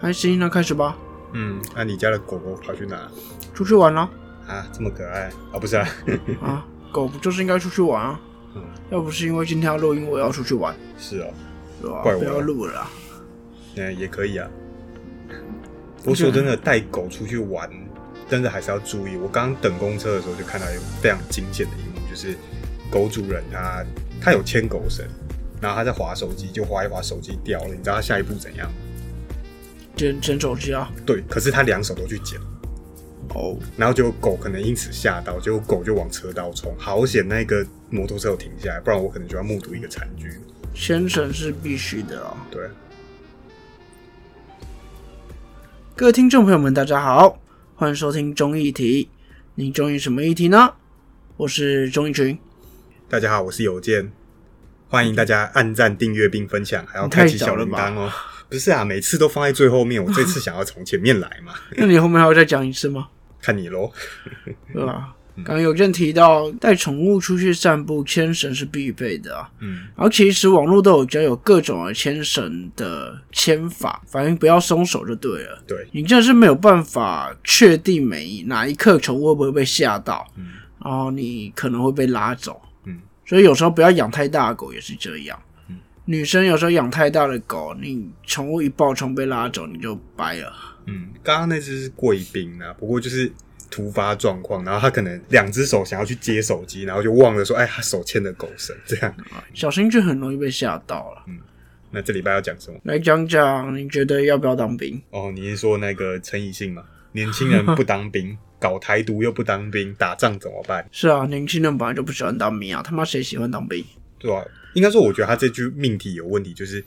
还行，那开始吧。嗯，那你家的狗狗跑去哪？出去玩了啊，这么可爱啊？不是啊，啊，狗不就是应该出去玩啊？嗯，要不是因为今天要录音，我要出去玩，是哦，对吧？怪我不要录了啦。那也可以啊。不过说真的，带狗出去玩，真的还是要注意。我刚刚等公车的时候就看到有非常惊险的一幕，就是狗主人他他有牵狗绳，然后他在划手机，就划一划手机掉了。你知道他下一步怎样吗？捡捡手机啊？对，可是他两手都去捡，哦，然后就狗可能因此吓到，结果狗就往车道冲，好险那个摩托车有停下来，不然我可能就要目睹一个惨剧。牵绳是必须的哦。对，各位听众朋友们，大家好，欢迎收听中议题。你中意什么议题呢？我是钟义群。大家好，我是邮件，欢迎大家按赞、订阅并分享，还要开启小铃铛哦。不是啊，每次都放在最后面，我这次想要从前面来嘛，那你后面还要再讲一次吗？看你喽。对吧？刚刚有人提到带宠物出去散步，牵绳是必备的啊。嗯，然后其实网络都有教有各种的牵绳的牵法，反正不要松手就对了。对，你真的是没有办法确定每一哪一刻宠物会不会被吓到，嗯然后你可能会被拉走。嗯，所以有时候不要养太大的狗也是这样。嗯女生有时候养太大的狗，你宠物一爆冲被拉走，你就掰了。嗯，刚刚那只是贵宾啊，不过就是突发状况，然后他可能两只手想要去接手机，然后就忘了说，哎，他手牵着狗绳，这样。小心就很容易被吓到了。嗯那这礼拜要讲什么？来讲讲，你觉得要不要当兵？哦，你是说那个陈以信吗？年轻人不当兵，搞台独又不当兵，打仗怎么办？是啊，年轻人本来就不喜欢当兵啊，他妈谁喜欢当兵？对吧、应该说，我觉得他这句命题有问题，就是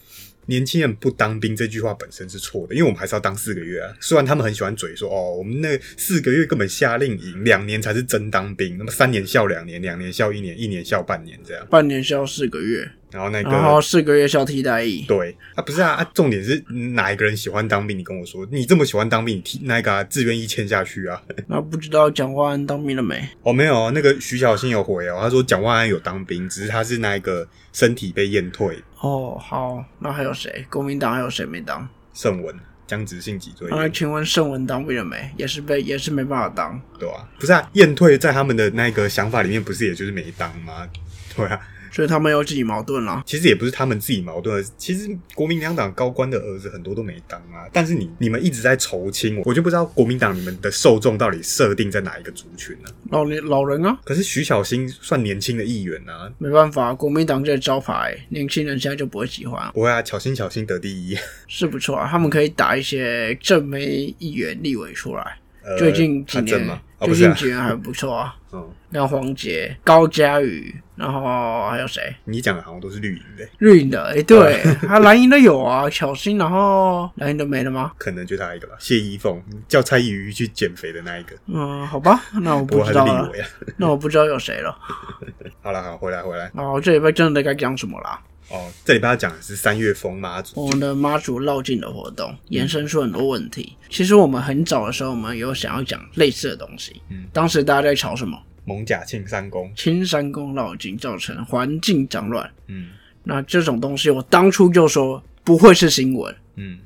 年轻人不当兵这句话本身是错的，因为我们还是要当四个月啊。虽然他们很喜欢嘴说，哦，我们那四个月根本夏令营，两年才是真当兵，那么三年校两年，两年校一年，一年校半年这样。半年校四个月，然后那然后个四个月校替代役。对啊，不是啊，啊重点是哪一个人喜欢当兵？你跟我说，你这么喜欢当兵，你替那个啊志愿役签下去啊？那不知道蒋万安当兵了没？哦，没有啊，那个徐小新有回哦，他说蒋万安有当兵，只是他是那个身体被验退。哦，好，那还有谁？国民党还有谁没当？盛文、僵直性脊椎那炎，请问盛文当兵了没？也是被也是没办法当。对啊、不是啊，验退在他们的那个想法里面，不是也就是没当吗？对啊，所以他们有自己矛盾了。其实也不是他们自己矛盾，其实国民两党高官的儿子很多都没当啊。但是你你们一直在筹亲，我就不知道国民党你们的受众到底设定在哪一个族群呢、老年老人啊，可是徐小新算年轻的议员啊，没办法，国民党这招牌，年轻人现在就不会喜欢，不会啊，巧心巧心得第一。是不错啊。他们可以打一些正媒议员、立委出来。呃最近几年，最近几年还不错啊。嗯，像黄杰、高嘉宇，然后还有谁？你讲的好像都是绿营的，绿营的，哎、对，他 蓝营的有啊，小新，然后蓝营的没了吗？可能就他一个吧。谢依凤叫蔡依瑜去减肥的那一个，嗯，好吧，那我不知道了。那我不知道有谁了。好了，好，回来回来。哦，这礼拜真的该讲什么啦？哦，这里边要讲的是三月风妈祖，我们的妈祖绕境的活动延伸出很多问题。其实我们很早的时候，我们有想要讲类似的东西。嗯，当时大家在吵什么？蒙甲庆三公。青山宫绕境造成环境脏乱。嗯那这种东西，我当初就说不会是新闻。嗯，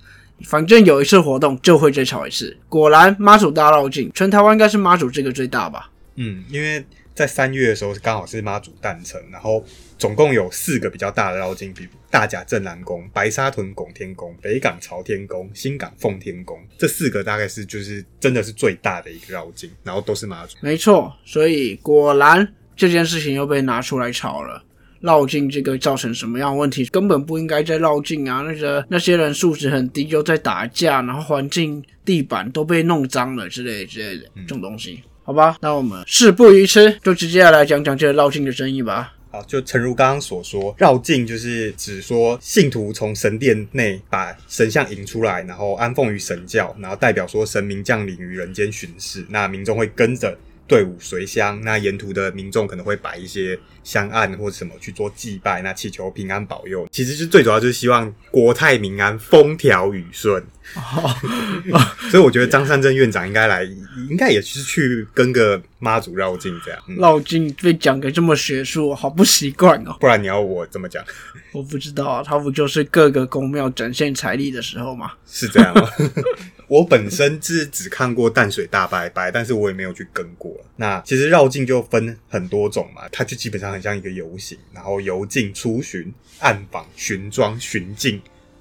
反正有一次活动就会再吵一次。果然，妈祖大绕境，全台湾应该是妈祖这个最大吧？嗯，因为在三月的时候刚好是妈祖诞辰，然后总共有四个比较大的绕境，比如大甲镇南宫、白沙屯拱天宫、北港朝天宫、新港奉天宫，这四个大概是就是真的是最大的一个绕境，然后都是妈祖。没错，所以果然这件事情又被拿出来炒了。绕境这个造成什么样的问题？根本不应该在绕境啊！那个那些人素质很低，又在打架，然后环境、地板都被弄脏了之类之类的这种东西，好吧？那我们事不宜迟，就直接来讲讲这个绕境的争议吧。好，就诚如刚刚所说，绕境就是指说信徒从神殿内把神像引出来，然后安奉于神教，然后代表说神明降临于人间巡视，那民众会跟着队伍随乡，那沿途的民众可能会摆一些香案或者什么去做祭拜，那祈求平安保佑。其实是最主要就是希望国泰民安、风调雨顺。所以我觉得张善政院长应该来，应该也是去跟个妈祖绕境这样。嗯绕境被讲的这么学术，好不习惯哦。不然你要我怎么讲？我不知道啊，他不就是各个宫庙展现财力的时候吗？是这样吗？我本身是只看过淡水大拜拜，但是我也没有去跟过。那其实绕境就分很多种嘛，它就基本上很像一个游行，然后游境、出巡、暗访、巡庄、巡境。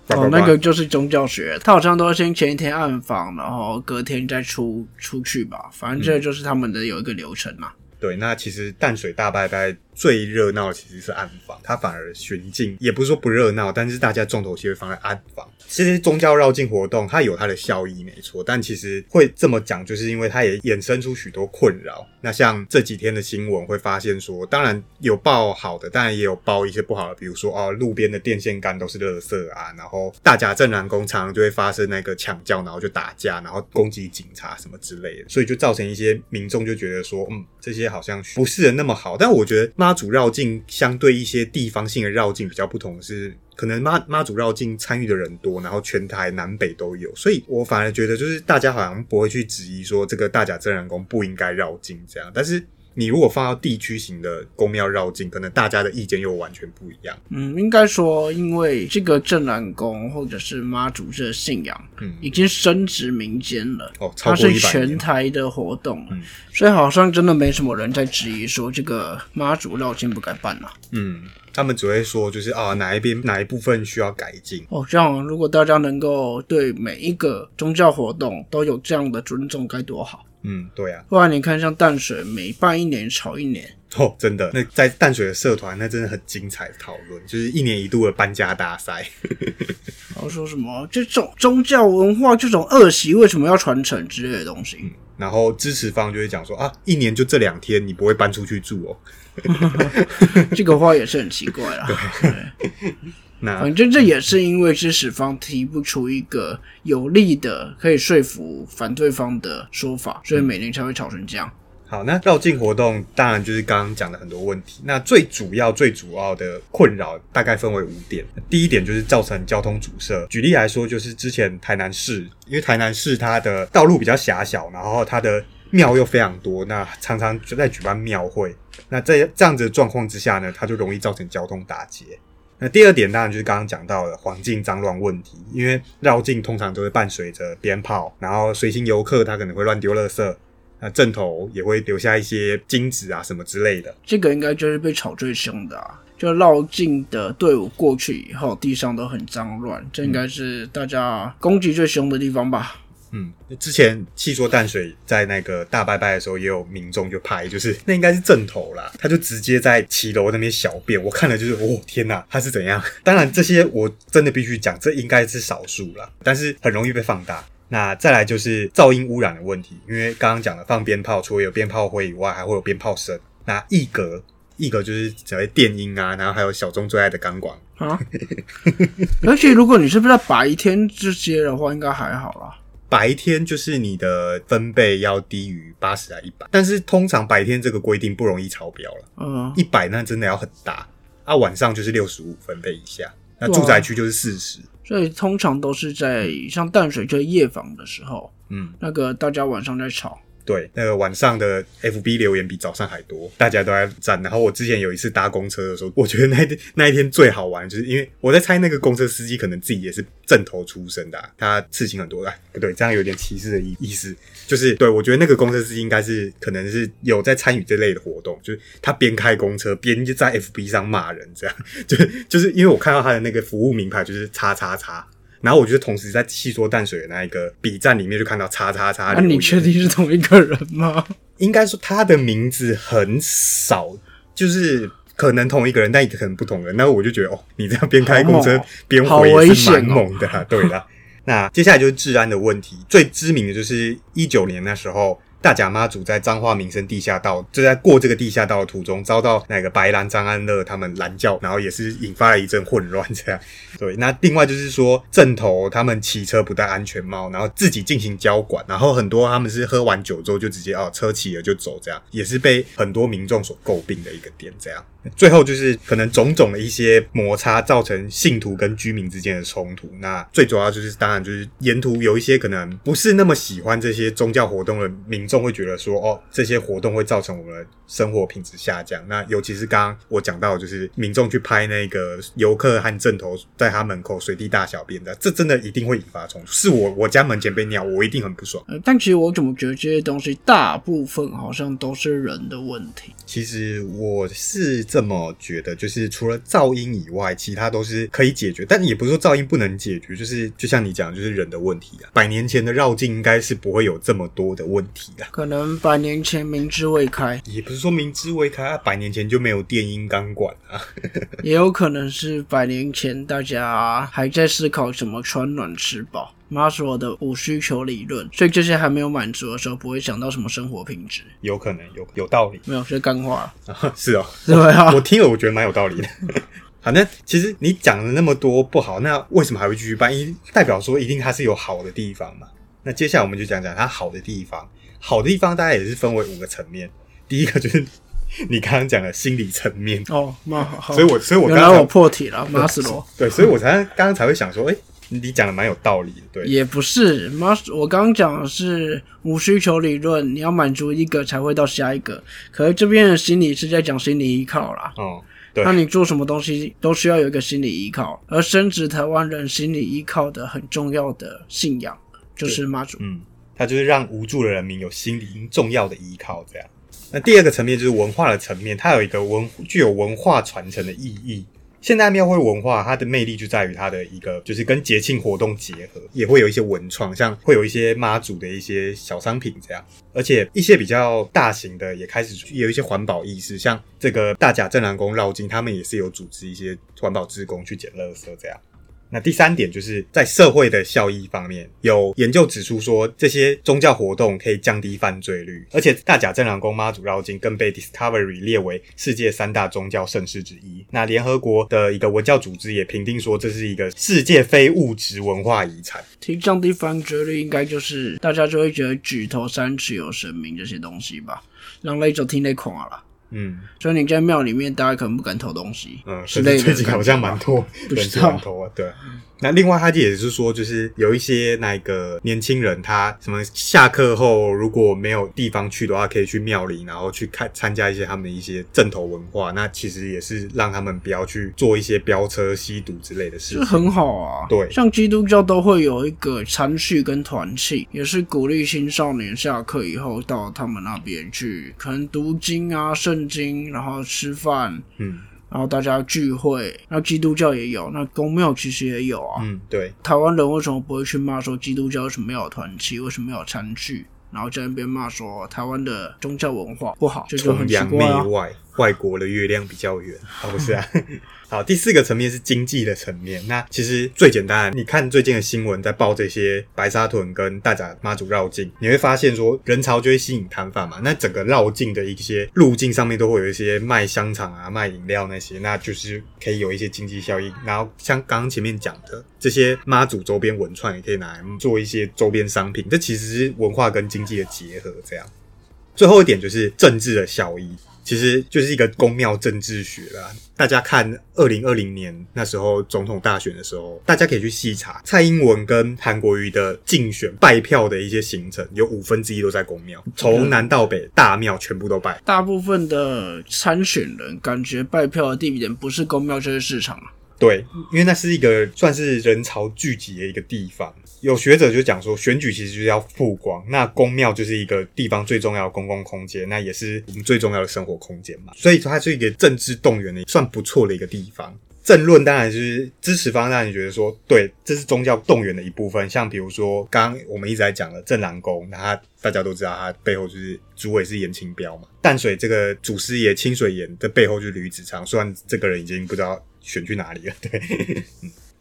哦，那个就是宗教学，他好像都要先前一天暗访，然后隔天再出出去吧，反正这就是他们的有一个流程嘛。对，那其实淡水大拜拜最热闹其实是暗访，它反而巡境也不是说不热闹，但是大家重头戏会放在暗访。其实宗教绕境活动它有它的效益没错，但其实会这么讲，就是因为它也衍生出许多困扰。那像这几天的新闻会发现说，当然有报好的，当然也有报一些不好的，比如说哦，路边的电线杆都是垃圾啊，然后大甲镇南工常常就会发生那个抢叫，然后就打架，然后攻击警察什么之类的，所以就造成一些民众就觉得说，嗯，这些好像不是那么好。但我觉得妈祖绕境相对一些地方性的绕境比较不同是。可能妈妈祖绕境参与的人多，然后全台南北都有，所以我反而觉得就是大家好像不会去质疑说这个大甲真人宫不应该绕境这样，但是你如果放到地区型的宫庙绕境，可能大家的意见又完全不一样。嗯，应该说，因为这个镇南宫或者是妈祖这个信仰，嗯已经深植民间了。哦，超它是全台的活动，嗯所以好像真的没什么人在质疑说这个妈祖绕境不该办啊。嗯，他们只会说就是啊哪一边哪一部分需要改进。哦，这样如果大家能够对每一个宗教活动都有这样的尊重，该多好！嗯，对啊，不然你看，像淡水每办一年炒一年，哦，真的，那在淡水的社团，那真的很精彩的讨论，就是一年一度的搬家大赛。然后说什么这种宗教文化这种恶习为什么要传承之类的东西。然后支持方就会讲说啊，一年就这两天，你不会搬出去住哦。这个话也是很奇怪啦。那反正这也是因为支持方提不出一个有力的可以说服反对方的说法，所以每年才会吵成这样。好，那绕境活动当然就是刚刚讲的很多问题。那最主要、最主要的困扰大概分为五点。第一点就是造成交通阻塞。举例来说，就是之前台南市，因为台南市它的道路比较狭小，然后它的庙又非常多，那常常就在举办庙会。那在这样子的状况之下呢，它就容易造成交通打结。那第二点当然就是刚刚讲到的环境脏乱问题，因为绕境通常都会伴随着鞭炮，然后随行游客他可能会乱丢垃圾，那阵头也会留下一些金子啊什么之类的。这个应该就是被吵最凶的啊！就绕境的队伍过去以后，地上都很脏乱，这应该是大家攻击最凶的地方吧？嗯，之前气说淡水在那个大拜拜的时候，也有民众就拍，就是那应该是正头啦，他就直接在骑楼那边小便，我看了就是，哦天哪，他是怎样？当然这些我真的必须讲，这应该是少数啦，但是很容易被放大。那再来就是噪音污染的问题，因为刚刚讲了放鞭炮，除了有鞭炮灰以外，还会有鞭炮声。那一格一格就是所谓电音啊，然后还有小众最爱的钢管。啊！而且如果你是不是在白天这些的话，应该还好啦。白天就是你的分贝要低于八十啊一百，但是通常白天这个规定不容易超标了，嗯，一百那真的要很大啊，晚上就是六十五分贝以下，那住宅区就是四十，所以通常都是在像淡水这夜访的时候，嗯，那个大家晚上在吵，对，那个晚上的 FB 留言比早上还多，大家都在赞。然后我之前有一次搭公车的时候，我觉得那天 那一天最好玩，就是因为我在猜那个公车司机可能自己也是正头出身的、他刺青很多。哎，不对，这样有点歧视的意意思。就是对我觉得那个公车司机应该是可能是有在参与这类的活动，就是他边开公车边就在 FB 上骂人，这样 就就是因为我看到他的那个服务名牌就是叉叉叉。然后我就同时在细说淡水的那一个 B 站里面就看到叉叉叉那、啊你确定是同一个人吗？应该说他的名字很少，就是可能同一个人，但也可能不同人。那我就觉得哦，你这样边开公车边回也是蛮猛的、啊，对的。那接下来就是治安的问题，最知名的就是一九年那时候大甲妈祖在彰化民生地下道，就在过这个地下道的途中，遭到那个白兰张安乐他们拦轿，然后也是引发了一阵混乱。这样，对。那另外就是说，镇头他们骑车不戴安全帽，然后自己进行交管，然后很多他们是喝完酒之后就直接哦车骑了就走，这样也是被很多民众所诟病的一个点。这样。最后就是可能种种的一些摩擦，造成信徒跟居民之间的冲突。那最主要就是，当然就是沿途有一些可能不是那么喜欢这些宗教活动的民众，会觉得说，哦，这些活动会造成我们的生活品质下降。那尤其是刚刚我讲到，就是民众去拍那个游客和正头在他门口随地大小便的，这真的一定会引发冲突。是我我家门前被尿，我一定很不爽。但其实我怎么觉得这些东西大部分好像都是人的问题。其实我是。这么觉得，就是除了噪音以外，其他都是可以解决。但也不是说噪音不能解决，就是就像你讲，就是人的问题啊。百年前的绕境应该是不会有这么多的问题的。可能百年前明知未开，也不是说明知未开啊，百年前就没有电音钢管啊。也有可能是百年前大家还在思考怎么穿暖吃饱。马斯洛的五需求理论，所以这些还没有满足的时候，不会想到什么生活品质。有可能有有道理，没有是干话。是哦，对啊，我听了我觉得蛮有道理的。好，那其实你讲了那么多不好，那为什么还会继续办？一代表说一定它是有好的地方嘛。那接下来我们就讲讲它好的地方。好的地方大概也是分为五个层面。第一个就是 你刚刚讲的心理层面哦，那好，所以我所以我刚刚我破题了，马斯洛。对，所以我才刚刚才会想说，哎。你讲的蛮有道理的，对，也不是，妈，我刚刚讲的是无需求理论，你要满足一个才会到下一个。可是这边的心理是在讲心理依靠啦，哦，对，那你做什么东西都需要有一个心理依靠，而深植台湾人心理依靠的很重要的信仰就是妈祖，嗯，它就是让无助的人民有心理重要的依靠，这样。那第二个层面就是文化的层面，它有一个文具有文化传承的意义。现代庙会文化，它的魅力就在于它的一个，就是跟节庆活动结合，也会有一些文创，像会有一些妈祖的一些小商品这样，而且一些比较大型的也开始有一些环保意识，像这个大甲镇南宫绕境，他们也是有组织一些环保职工去捡垃圾这样。那第三点就是在社会的效益方面，有研究指出说，这些宗教活动可以降低犯罪率，而且大甲镇良宫妈祖绕境更被 Discovery 列为世界三大宗教盛事之一。那联合国的一个文教组织也评定说，这是一个世界非物质文化遗产。提降低犯罪率，应该就是大家就会觉得举头三尺有神明这些东西吧，让那种听得恐啊了。嗯，所以你在庙里面，大家可能不敢偷东西。嗯，最近好像蛮多人不敢投啊。对，那另外他也是说，就是有一些那个年轻人，他什么下课后如果没有地方去的话，可以去庙里，然后去看参加一些他们的一些正头文化。那其实也是让他们不要去做一些飙车、吸毒之类的事情。很好啊。对，像基督教都会有一个餐序跟团契，也是鼓励青少年下课以后到他们那边去，可能读经啊、圣。经，然后吃饭，嗯，然后大家聚会，那基督教也有，那公庙其实也有啊，嗯，对，台湾人为什么不会去骂说基督教为什么要有团契，为什么要有餐具，然后在那边骂说台湾的宗教文化不好，就就很奇怪啊，外国的月亮比较圆，啊 不是啊。好，第四个层面是经济的层面。那其实最简单，你看最近的新闻在报这些白沙屯跟大甲妈祖绕境，你会发现说人潮就会吸引摊贩嘛。那整个绕境的一些路径上面都会有一些卖香肠啊、卖饮料那些，那就是可以有一些经济效益。然后像刚刚前面讲的这些妈祖周边文创，也可以拿来做一些周边商品。这其实是文化跟经济的结合。这样，最后一点就是政治的效益。其实就是一个公庙政治学啦。大家看二零二零年那时候总统大选的时候，大家可以去细查蔡英文跟韩国瑜的竞选拜票的一些行程，有五分之一都在公庙，从南到北大庙全部都拜。大部分的参选人感觉拜票的地点不是公庙就是市场对，因为那是一个算是人潮聚集的一个地方。有学者就讲说，选举其实就是要曝光，那公庙就是一个地方最重要的公共空间，那也是我们最重要的生活空间嘛。所以它是一个政治动员的算不错的一个地方。政论当然就是支持方，让你觉得说，对，这是宗教动员的一部分。像比如说，刚刚我们一直在讲的正南宫，那他大家都知道，他背后就是主委是严清标嘛。淡水这个祖师爷清水岩的背后就是吕子昌，虽然这个人已经不知道选去哪里了，对。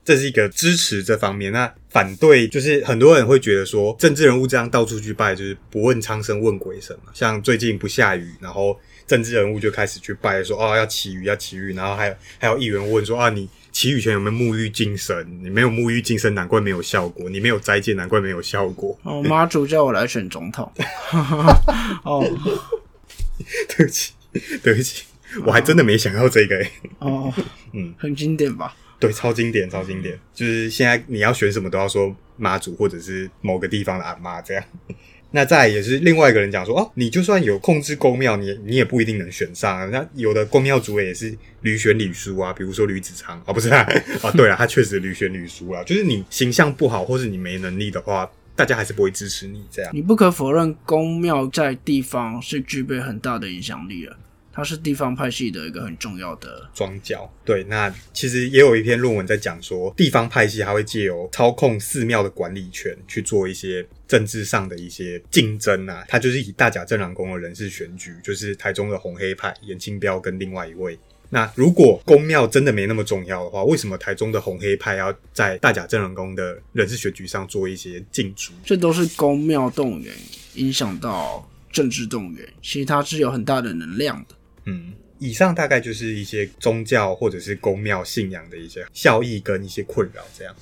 这是一个支持这方面。那反对就是很多人会觉得说，政治人物这样到处去拜，就是不问苍生问鬼神嘛。像最近不下雨，然后政治人物就开始去拜，说哦要祈雨要祈雨，然后还有还有议员问说啊你祈雨前有没有沐浴净身？你没有沐浴净身，难怪没有效果；你没有斋戒，难怪没有效果。哦，妈祖叫我来选总统。哦对不起，对不起，我还真的没想到这个、欸。哦，嗯，很经典吧？对，超经典，超经典。就是现在你要选什么都要说妈祖或者是某个地方的阿妈这样。那再也是另外一个人讲说，哦，你就算有控制公庙，你你也不一定能选上啊。那有的公庙主委也是屡选屡输啊，比如说吕子昌啊，不是啊，啊，对啊，他确实屡选屡输啊。就是你形象不好，或是你没能力的话，大家还是不会支持你这样。你不可否认，公庙在地方是具备很大的影响力的，它是地方派系的一个很重要的。庄教对，那其实也有一篇论文在讲说，地方派系还会借由操控寺庙的管理权去做一些政治上的一些竞争啊。他就是以大甲镇澜宫的人事选举，就是台中的红黑派严清标跟另外一位。那如果公庙真的没那么重要的话，为什么台中的红黑派要在大甲镇澜宫的人事选举上做一些竞逐？这都是公庙动员影响到政治动员，其实它是有很大的能量的。嗯，以上大概就是一些宗教或者是公庙信仰的一些效益跟一些困扰，这样。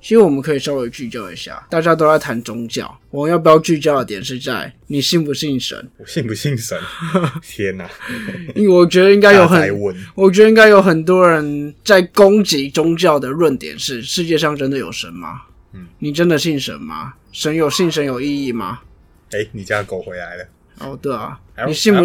其实我们可以稍微聚焦一下，大家都在谈宗教，我们要不要聚焦的点是在你信不信神？我信不信神？天哪！因为我觉得应该有很，我觉得应该有很多人在攻击宗教的论点是：世界上真的有神吗？嗯，你真的信神吗？神有信神有意义吗？哎、你家的狗回来了。哦，对啊你信不？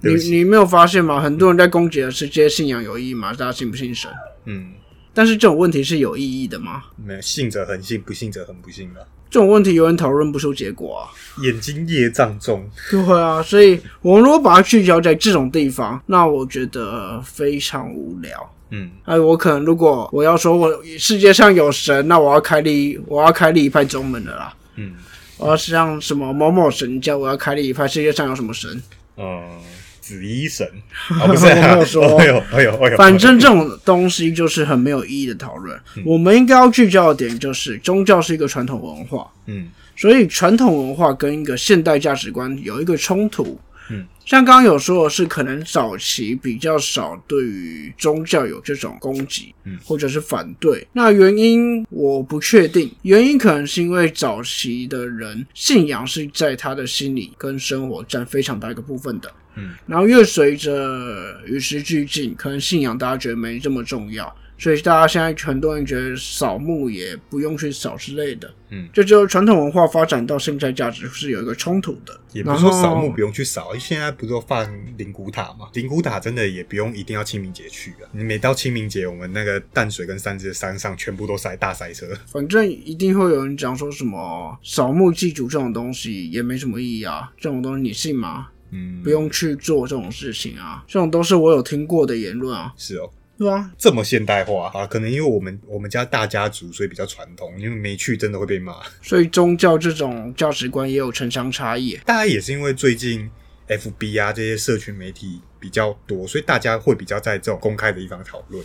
你你没有发现吗？很多人在攻击的是这些信仰有意义吗？大家信不信神？嗯，但是这种问题是有意义的吗？没有信者恒信，不信者恒不信的。这种问题永远讨论不出结果啊。眼睛业障重，对啊，所以我们如果把它聚焦在这种地方，那我觉得非常无聊。嗯，哎，我可能如果我要说我世界上有神，那我要开立我要开立一派宗门的啦。嗯，我要像什么某某神教，我要开立一派世界上有什么神？嗯，紫衣神，啊，不是、啊，我没有说。哎呦，哎呦，哎呦，反正这种东西就是很没有意义的讨论。我们应该要聚焦的点就是，宗教是一个传统文化，嗯。所以传统文化跟一个现代价值观有一个冲突。嗯，像刚刚有说的是，可能早期比较少对于宗教有这种攻击，嗯，或者是反对。那原因我不确定，原因可能是因为早期的人信仰是在他的心里跟生活占非常大一个部分的。嗯，然后越随着与时俱进，可能信仰大家觉得没这么重要，所以大家现在很多人觉得扫墓也不用去扫之类的。嗯，这就是传统文化发展到现在价值是有一个冲突的。也不是说扫墓不用去扫，现在不是都放灵骨塔嘛？灵骨塔真的也不用一定要清明节去啊。你每到清明节，我们那个淡水跟三芝的山上全部都塞大塞车。反正一定会有人讲说什么扫墓祭祖这种东西也没什么意义啊，这种东西你信吗？嗯，不用去做这种事情啊，这种都是我有听过的言论啊，是哦。对啊、这么现代化啊，可能因为我们我们家大家族，所以比较传统，因为没去真的会被骂。所以宗教这种价值观也有城乡差异。大概也是因为最近 FB 啊这些社群媒体比较多，所以大家会比较在这种公开的地方讨论。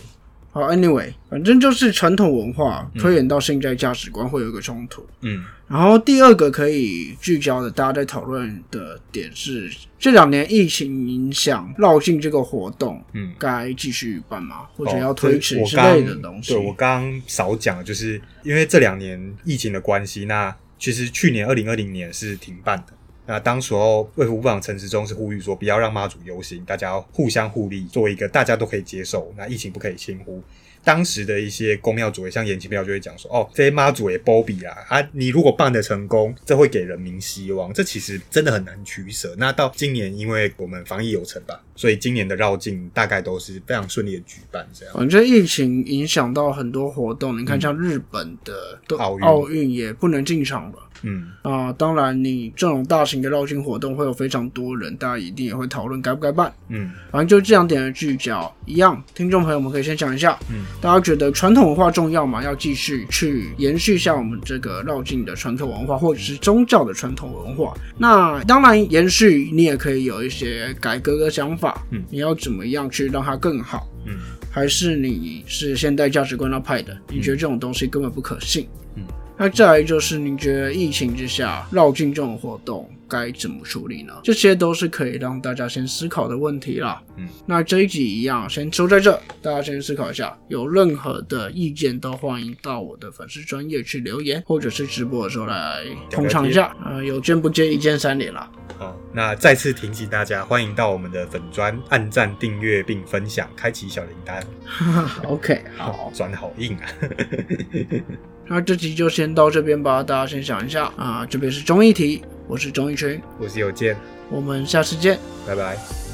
好，anyway，反正就是传统文化推演到现在价值观会有一个冲突。嗯然后第二个可以聚焦的，大家在讨论的点是，这两年疫情影响绕境这个活动，嗯，该继续办吗？或者哦要推迟之类的东西？对我刚刚少讲，就是因为这两年疫情的关系，那其实去年二零二零年是停办的。那当时候卫福部长陈时中是呼吁说，不要让妈祖游行，大家要互相互利，做一个大家都可以接受，那疫情不可以轻忽。当时的一些公庙主委，像延庆庙就会讲说，哦，这些妈祖也波比啦，啊，你如果办得成功，这会给人民希望，这其实真的很难取舍。那到今年，因为我们防疫有成吧，所以今年的绕境大概都是非常顺利的举办，这样。反正疫情影响到很多活动，你看像日本的奥运奥运也不能进场了。嗯啊、当然，你这种大型的绕境活动会有非常多人，大家一定也会讨论该不该办。嗯反正就这两点的聚焦一样，听众朋友们可以先讲一下，嗯，大家觉得传统文化重要吗？要继续去延续一下我们这个绕境的传统文化，或者是宗教的传统文化。那当然，延续你也可以有一些改革的想法，嗯你要怎么样去让它更好？嗯还是你是现代价值观那派的？你觉得这种东西根本不可信？嗯，那再来就是你觉得疫情之下绕境这种活动该怎么处理呢？这些都是可以让大家先思考的问题啦。嗯，那这一集一样，先收在这，大家先思考一下。有任何的意见都欢迎到我的粉丝专业去留言，或者是直播的时候来捧场一下。呃，有见不见，一键三连啦。好，那再次提醒大家，欢迎到我们的粉专按赞、订阅并分享，开启小铃铛。OK，好，转好硬啊！那这集就先到这边吧，大家先想一下啊。这边是综艺题，我是钟义群，我是有健，我们下次见。拜拜。